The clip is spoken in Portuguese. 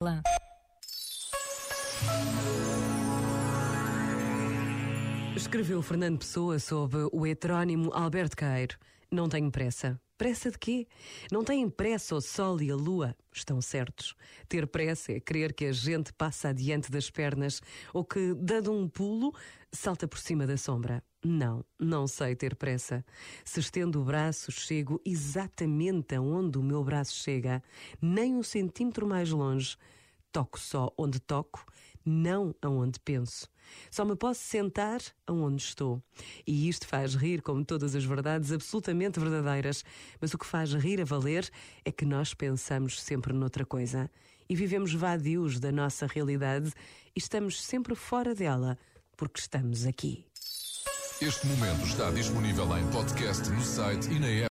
Lá. Escreveu Fernando Pessoa sob o heterónimo Alberto Caeiro. Não tenho pressa. Pressa de quê? Não têm pressa o sol e a lua? Estão certos. Ter pressa é crer que a gente passa adiante das pernas ou que, dando um pulo, salta por cima da sombra. Não, não sei ter pressa. Se estendo o braço, chego exatamente aonde o meu braço chega, nem um centímetro mais longe. Toco só onde toco, não aonde penso. Só me posso sentar aonde estou. E isto faz rir, como todas as verdades absolutamente verdadeiras. Mas o que faz rir a valer é que nós pensamos sempre noutra coisa. E vivemos vadios da nossa realidade e estamos sempre fora dela, porque estamos aqui. Este momento está disponível em podcast no site e na app.